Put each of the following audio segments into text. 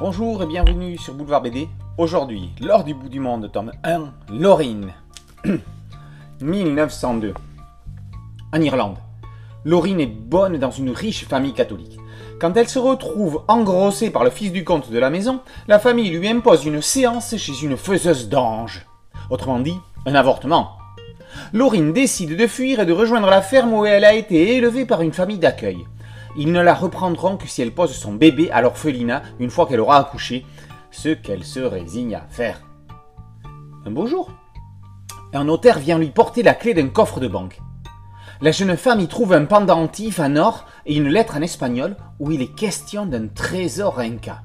Bonjour et bienvenue sur Boulevard BD. Aujourd'hui, lors du bout du monde, tome 1, Laurine. 1902. En Irlande. Laurine est bonne dans une riche famille catholique. Quand elle se retrouve engrossée par le fils du comte de la maison, la famille lui impose une séance chez une faiseuse d'anges. Autrement dit, un avortement. Laurine décide de fuir et de rejoindre la ferme où elle a été élevée par une famille d'accueil. Ils ne la reprendront que si elle pose son bébé à l'orphelinat une fois qu'elle aura accouché, ce qu'elle se résigne à faire. Un beau jour, un notaire vient lui porter la clé d'un coffre de banque. La jeune femme y trouve un pendentif en or et une lettre en espagnol où il est question d'un trésor inca.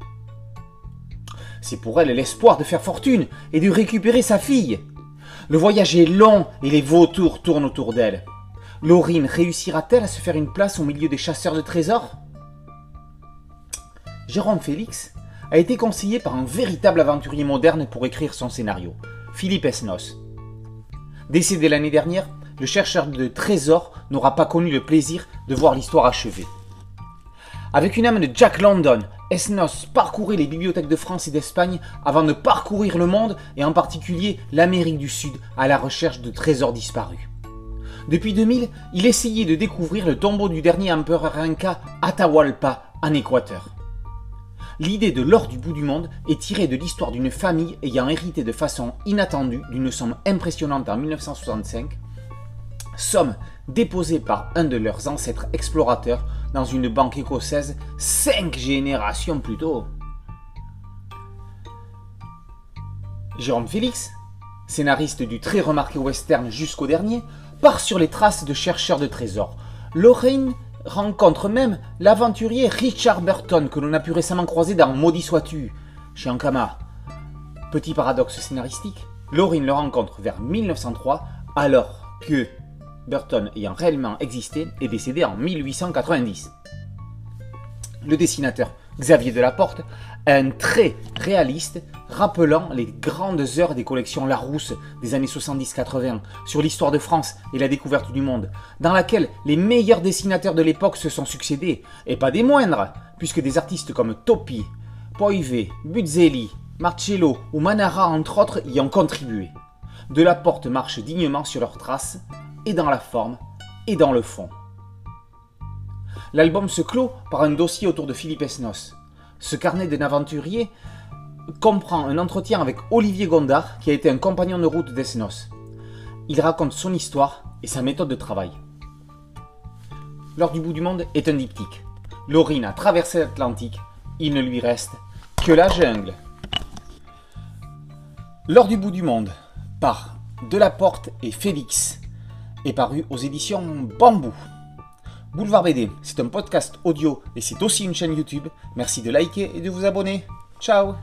C'est pour elle l'espoir de faire fortune et de récupérer sa fille. Le voyage est long et les vautours tournent autour d'elle. Laurine réussira-t-elle à se faire une place au milieu des chasseurs de trésors? Jérôme Félix a été conseillé par un véritable aventurier moderne pour écrire son scénario, Philippe Esnos. Décédé l'année dernière, le chercheur de trésors n'aura pas connu le plaisir de voir l'histoire achevée. Avec une âme de Jack London, Esnos parcourait les bibliothèques de France et d'Espagne avant de parcourir le monde et en particulier l'Amérique du Sud à la recherche de trésors disparus. Depuis 2000, il essayait de découvrir le tombeau du dernier empereur inca Atahualpa en Équateur. L'idée de l'or du bout du monde est tirée de l'histoire d'une famille ayant hérité de façon inattendue d'une somme impressionnante en 1965, somme déposée par un de leurs ancêtres explorateurs dans une banque écossaise cinq générations plus tôt. Jérôme Félix, scénariste du très remarqué western jusqu'au dernier, part sur les traces de chercheurs de trésors. Lorraine rencontre même l'aventurier Richard Burton que l'on a pu récemment croiser dans Maudit sois-tu chez Ankama. Petit paradoxe scénaristique, Lorraine le rencontre vers 1903 alors que Burton ayant réellement existé est décédé en 1890. Le dessinateur Xavier Delaporte un trait réaliste rappelant les grandes heures des collections Larousse des années 70-80 sur l'histoire de France et la découverte du monde, dans laquelle les meilleurs dessinateurs de l'époque se sont succédés, et pas des moindres, puisque des artistes comme Topi, Poivet, Buzzelli, Marcello ou Manara entre autres y ont contribué. Delaporte marche dignement sur leurs traces, et dans la forme, et dans le fond. L'album se clôt par un dossier autour de Philippe Esnos. Ce carnet d'un aventurier comprend un entretien avec Olivier Gondard, qui a été un compagnon de route d'Esnos. Il raconte son histoire et sa méthode de travail. L'heure du bout du monde est un diptyque. Laurine a traversé l'Atlantique, il ne lui reste que la jungle. L'heure du bout du monde, par Delaporte et Félix, est paru aux éditions Bambou. Boulevard BD, c'est un podcast audio et c'est aussi une chaîne YouTube. Merci de liker et de vous abonner. Ciao